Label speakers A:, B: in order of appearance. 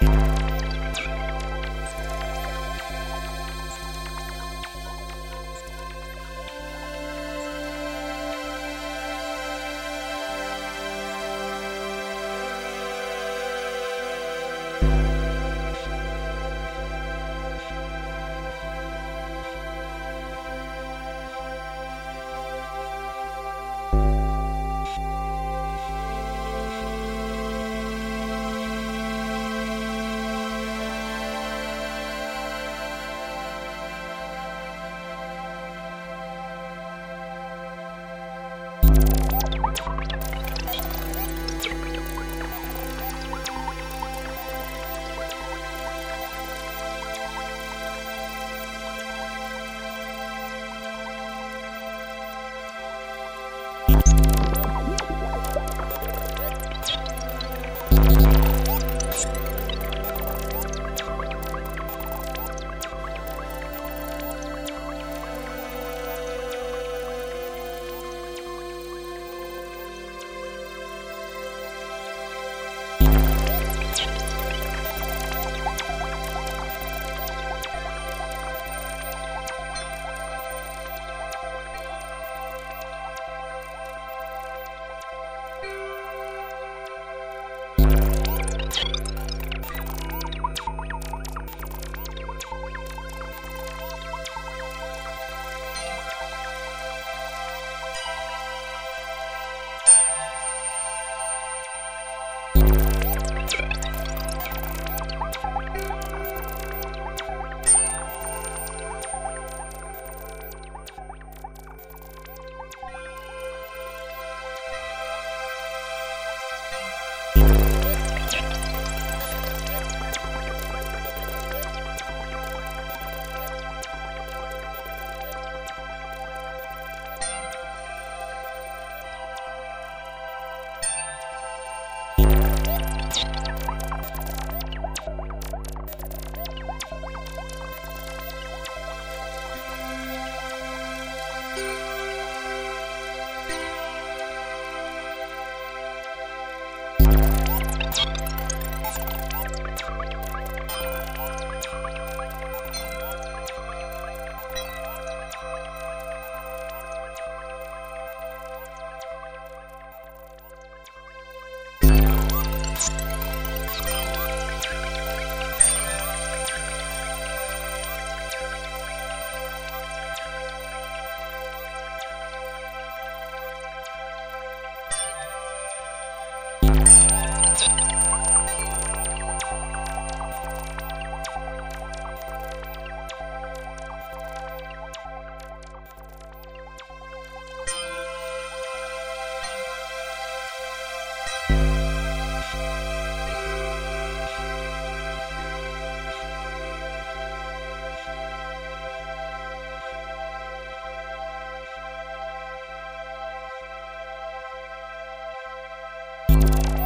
A: Bye. Bye.